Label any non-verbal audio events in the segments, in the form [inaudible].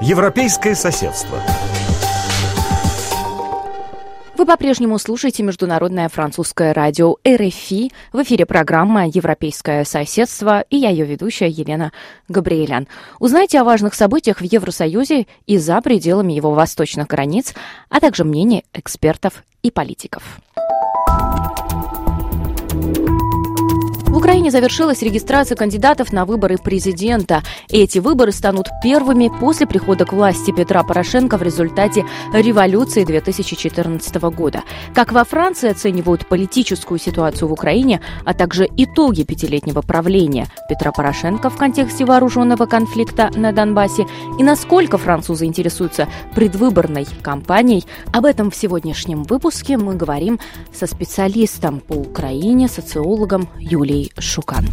Европейское соседство. Вы по-прежнему слушаете Международное французское радио РФИ. В эфире программа «Европейское соседство» и я ее ведущая Елена Габриэлян. Узнайте о важных событиях в Евросоюзе и за пределами его восточных границ, а также мнение экспертов и политиков. Украине завершилась регистрация кандидатов на выборы президента. Эти выборы станут первыми после прихода к власти Петра Порошенко в результате революции 2014 года. Как во Франции оценивают политическую ситуацию в Украине, а также итоги пятилетнего правления Петра Порошенко в контексте вооруженного конфликта на Донбассе и насколько французы интересуются предвыборной кампанией, об этом в сегодняшнем выпуске мы говорим со специалистом по Украине, социологом Юлией Шукан.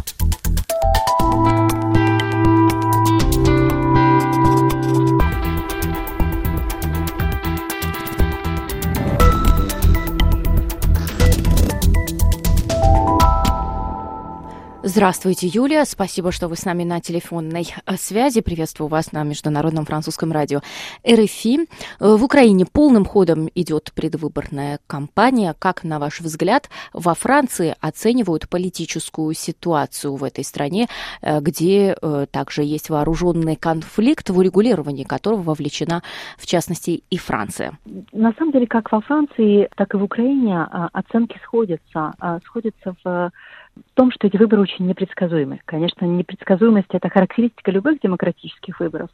Здравствуйте, Юлия. Спасибо, что вы с нами на телефонной э, связи. Приветствую вас на Международном французском радио РФИ. Э, в Украине полным ходом идет предвыборная кампания. Как, на ваш взгляд, во Франции оценивают политическую ситуацию в этой стране, э, где также есть вооруженный конфликт, в урегулировании которого вовлечена, в частности, и Франция? На самом деле, как во Франции, так и в Украине оценки сходятся. Сходятся в в том, что эти выборы очень непредсказуемы. Конечно, непредсказуемость – это характеристика любых демократических выборов.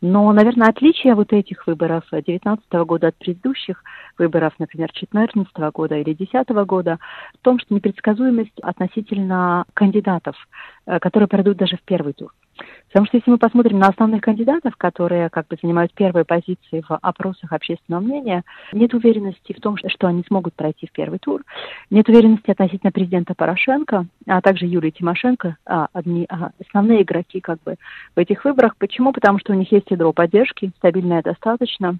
Но, наверное, отличие вот этих выборов 2019 года от предыдущих выборов, например, 2014 года или 2010 года, в том, что непредсказуемость относительно кандидатов, э, которые пройдут даже в первый тур. Потому что если мы посмотрим на основных кандидатов, которые как бы занимают первые позиции в опросах общественного мнения, нет уверенности в том, что они смогут пройти в первый тур. Нет уверенности относительно президента Порошенко, а также Юлии Тимошенко, а, одни а, основные игроки как бы в этих выборах. Почему? Потому что у них есть ядро поддержки, стабильное достаточно,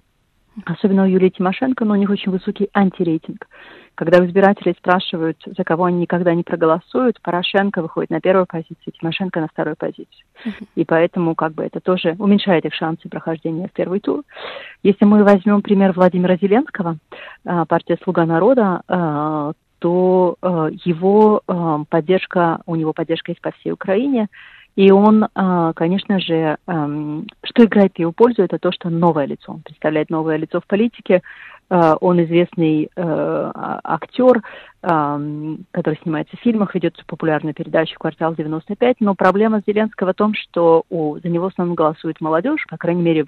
особенно у Юлии Тимошенко, но у них очень высокий антирейтинг. Когда избиратели спрашивают, за кого они никогда не проголосуют, Порошенко выходит на первую позицию, Тимошенко на вторую позицию. Uh-huh. И поэтому как бы это тоже уменьшает их шансы прохождения в первый тур. Если мы возьмем пример Владимира Зеленского, а, партия «Слуга народа», а, то а, его поддержка, у него поддержка есть по всей Украине, и он, конечно же, что играет в его пользу, это то, что новое лицо. Он представляет новое лицо в политике, Э, он известный э, а, актер, который снимается в фильмах, ведет популярную передачу «Квартал 95», но проблема Зеленского в том, что за него в основном голосует молодежь, по крайней мере,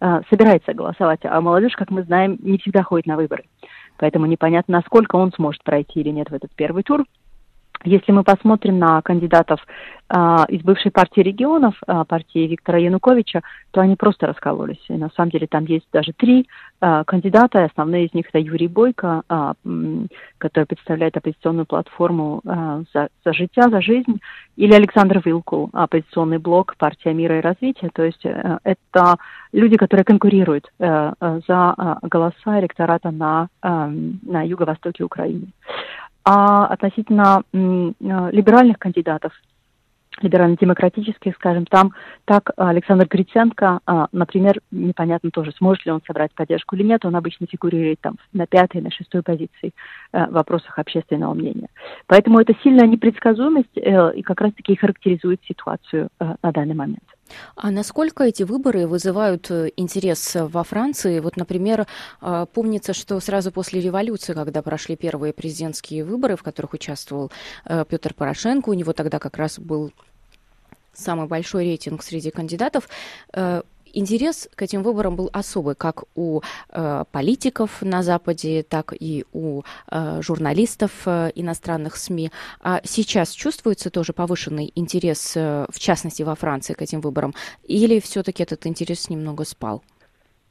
э, собирается голосовать, а молодежь, как мы знаем, не всегда ходит на выборы. Поэтому непонятно, насколько он сможет пройти или нет в этот первый тур. Если мы посмотрим на кандидатов э, из бывшей партии регионов, э, партии Виктора Януковича, то они просто раскололись. И на самом деле там есть даже три э, кандидата. Основные из них это Юрий Бойко, э, который представляет оппозиционную платформу э, за, за життя, за жизнь, или Александр Вилкул, оппозиционный блок партия мира и развития. То есть э, это люди, которые конкурируют э, за э, голоса электората на, э, на юго-востоке Украины. А относительно э, либеральных кандидатов, либерально-демократических, скажем, там так Александр Гриценко, а, например, непонятно тоже, сможет ли он собрать поддержку или нет, он обычно фигурирует там на пятой, на шестой позиции э, в вопросах общественного мнения. Поэтому это сильная непредсказуемость э, и как раз-таки характеризует ситуацию на данный момент. А насколько эти выборы вызывают э, интерес во Франции? Вот, например, а, помнится, что сразу после революции, когда прошли первые президентские выборы, в которых участвовал э, Петр Порошенко, у него тогда как раз был самый большой рейтинг среди кандидатов, э, интерес к этим выборам был особый, как у э, политиков на Западе, так и у э, журналистов э, иностранных СМИ. А сейчас чувствуется тоже повышенный интерес, э, в частности во Франции, к этим выборам, или все-таки этот интерес немного спал?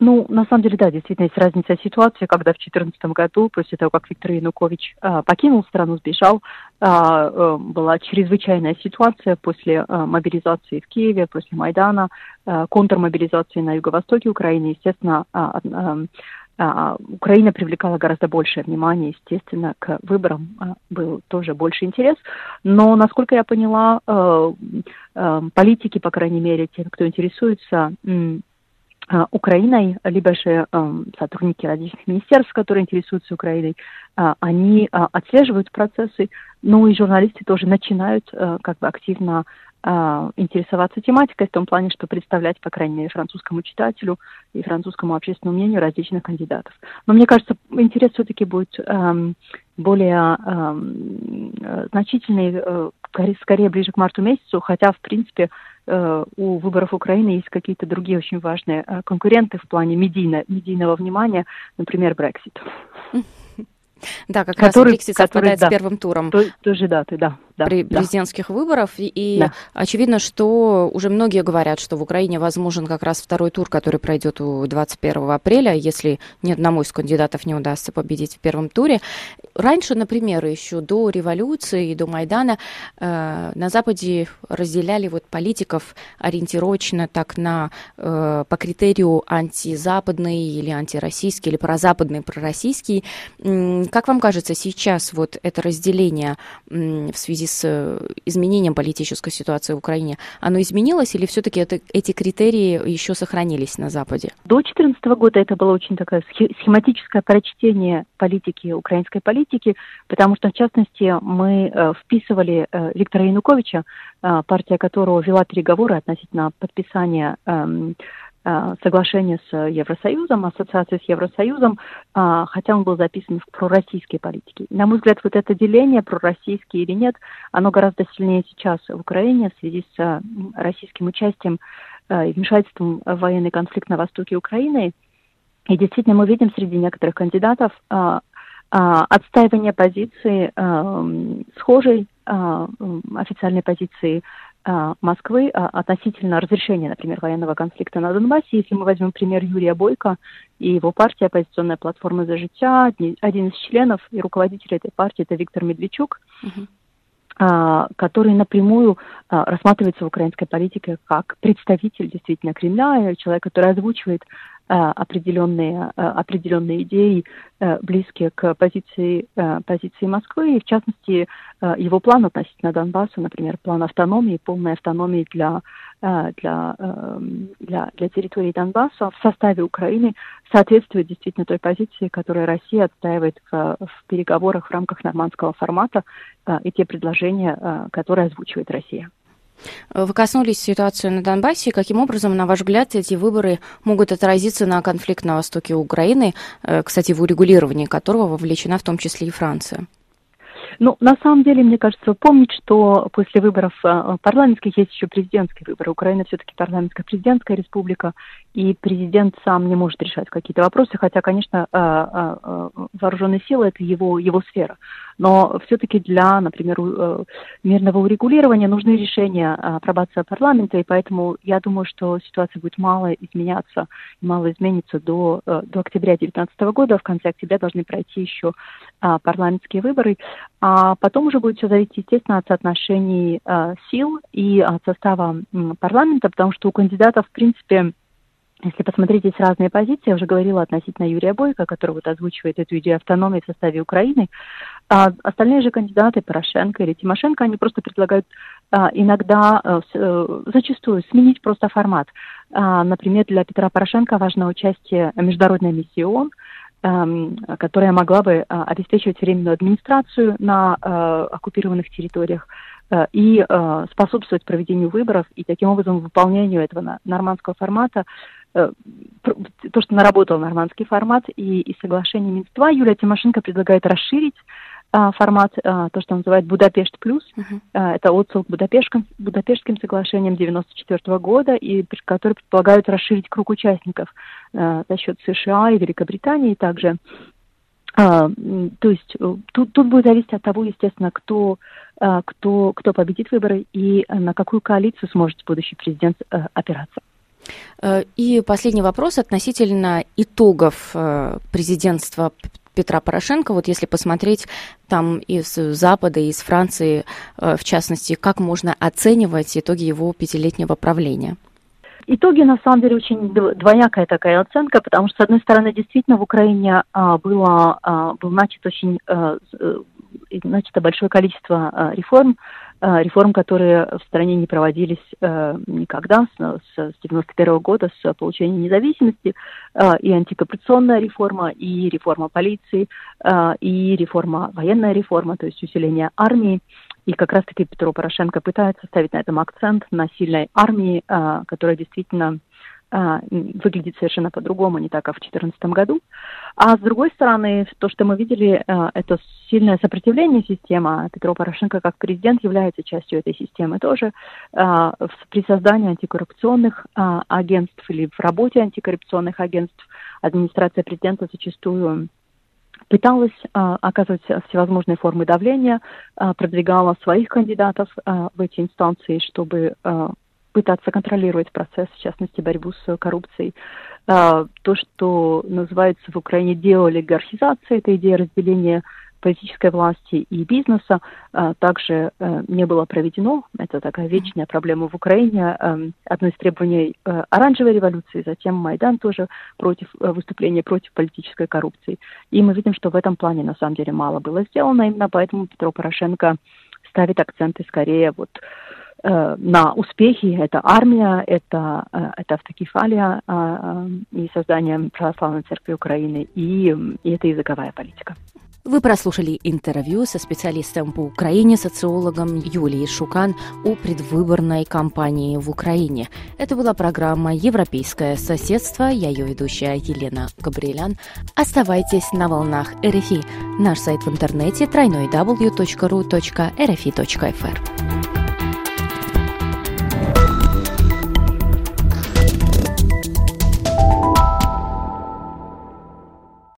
Ну, на самом деле, да, действительно есть разница ситуации, когда в 2014 году, после того, как Виктор Янукович а, покинул страну, сбежал, а, а, была чрезвычайная ситуация после а, мобилизации в Киеве, после Майдана, а, контрмобилизации на юго-востоке Украины. Естественно, а, а, Украина привлекала гораздо большее внимание, естественно, к выборам был тоже больше интерес. Но, насколько я поняла, а, а, политики, по крайней мере, те, кто интересуется Украиной, либо же сотрудники различных министерств, которые интересуются Украиной, они отслеживают процессы, ну и журналисты тоже начинают как бы активно а, интересоваться тематикой в том плане, что представлять, по крайней мере, французскому читателю и французскому общественному мнению различных кандидатов. Но мне кажется, интерес все-таки будет эм, более эм, значительный, э, скорее ближе к марту месяцу, хотя, в принципе, э, у выборов Украины есть какие-то другие очень важные э, конкуренты в плане медийно, медийного внимания, например, Брексит. [laughs] Да, как который, раз Брексит совпадает да, с первым туром. Той, той же даты, да да, при да. президентских выборов. И да. очевидно, что уже многие говорят, что в Украине возможен как раз второй тур, который пройдет у 21 апреля, если ни одному из кандидатов не удастся победить в первом туре. Раньше, например, еще до революции и до Майдана э, на Западе разделяли вот политиков ориентировочно так на э, по критерию антизападный или антироссийский или прозападный, пророссийский. Как вам кажется, сейчас вот это разделение в связи с э, изменением политической ситуации в Украине, оно изменилось или все-таки эти критерии еще сохранились на Западе? До 2014 года это было очень такое схематическое прочтение политики, украинской политики, потому что, в частности, мы э, вписывали э, Виктора Януковича, партия которого вела переговоры относительно подписания э, Э, соглашение с Евросоюзом, ассоциации с Евросоюзом, э, хотя он был записан в пророссийской политике. На мой взгляд, вот это деление, пророссийский или нет, оно гораздо сильнее сейчас в Украине в связи с э, российским участием и вмешательством в военный конфликт на востоке Украины. И действительно мы видим среди некоторых кандидатов отстаивание позиции схожей официальной позиции Москвы а, относительно разрешения, например, военного конфликта на Донбассе. Если мы возьмем пример Юрия Бойко и его партия «Оппозиционная платформа за життя», один из членов и руководитель этой партии – это Виктор Медведчук, uh-huh который напрямую рассматривается в украинской политике как представитель действительно Кремля, человек, который озвучивает определенные, э, определенные идеи, э, близкие к позиции, позиции Москвы, и в частности его план относительно Донбасса, например, план автономии, полной автономии для, для, для, для территории Донбасса в составе Украины соответствует действительно той позиции, которую Россия отстаивает в, в переговорах в рамках нормандского формата и те предложения, которые озвучивает Россия. Вы коснулись ситуации на Донбассе. Каким образом, на ваш взгляд, эти выборы могут отразиться на конфликт на востоке Украины, э, кстати, в урегулировании которого вовлечена в том числе и Франция? Ну, на самом деле, мне кажется, помнить, что после выборов э, парламентских есть еще президентские выборы. Украина все-таки парламентская президентская республика, и президент сам не может решать какие-то вопросы, хотя, конечно, э, э, вооруженные силы – это его, его сфера. Но все-таки для, например, мирного урегулирования нужны решения апробация парламента, и поэтому я думаю, что ситуация будет мало изменяться, мало изменится до, до октября 2019 года. В конце октября должны пройти еще парламентские выборы. А потом уже будет все зависеть, естественно, от соотношений э, сил и от состава э, парламента, потому что у кандидатов, в принципе, если посмотреть, есть разные позиции. Я уже говорила относительно Юрия Бойко, который вот озвучивает эту идею автономии в составе Украины. А остальные же кандидаты, Порошенко или Тимошенко, они просто предлагают а, иногда, а, зачастую, сменить просто формат. А, например, для Петра Порошенко важно участие международной миссии ООН – Эм, которая могла бы э, обеспечивать временную администрацию на э, оккупированных территориях и способствовать проведению выборов и таким образом выполнению этого нормандского формата, то, что наработал нормандский формат и, и соглашение Минск-2, Юлия Тимошенко предлагает расширить а, формат, а, то, что называют Будапешт плюс. Uh-huh. А, это отсыл к Будапештским, Будапештским соглашениям 94 года, и которые предполагают расширить круг участников за счет США и Великобритании также. То есть э, тут, тут будет зависеть от того, естественно, кто, кто, кто победит выборы и на какую коалицию сможет будущий президент э, опираться. Э, и последний вопрос относительно итогов президентства Петра Порошенко, вот если посмотреть там из Запада, из Франции, э, в частности, как можно оценивать итоги его пятилетнего правления? Итоги, на самом деле, очень двоякая такая оценка, потому что, с одной стороны, действительно, в Украине а, было, а, был начат очень а, значит, большое количество реформ, реформ, которые в стране не проводились никогда с, с 91 года, с получения независимости, и антикоррупционная реформа, и реформа полиции, и реформа, военная реформа, то есть усиление армии. И как раз-таки Петро Порошенко пытается ставить на этом акцент, на сильной армии, которая действительно а, выглядит совершенно по-другому, не так, как в 2014 году. А с другой стороны, то, что мы видели, а, это сильное сопротивление системы. Петро Порошенко как президент является частью этой системы тоже. А, при создании антикоррупционных агентств или в работе антикоррупционных агентств администрация президента зачастую пыталась а, оказывать всевозможные формы давления, а, продвигала своих кандидатов а, в эти инстанции, чтобы а, пытаться контролировать процесс, в частности, борьбу с коррупцией. А, то, что называется в Украине деолигархизация, это идея разделения политической власти и бизнеса а, также э, не было проведено. Это такая вечная проблема в Украине. Эм, одно из требований э, оранжевой революции, затем Майдан тоже против э, выступления против политической коррупции. И мы видим, что в этом плане на самом деле мало было сделано. Именно поэтому Петро Порошенко ставит акценты скорее вот Э, на успехи. Это армия, это, э, это автокефалия э, и создание православной церкви Украины, и, и это языковая политика. Вы прослушали интервью со специалистом по Украине, социологом Юлией Шукан о предвыборной кампании в Украине. Это была программа «Европейское соседство». Я ее ведущая Елена Габриэлян. Оставайтесь на волнах РФИ. Наш сайт в интернете – w.ru.rfi.fr.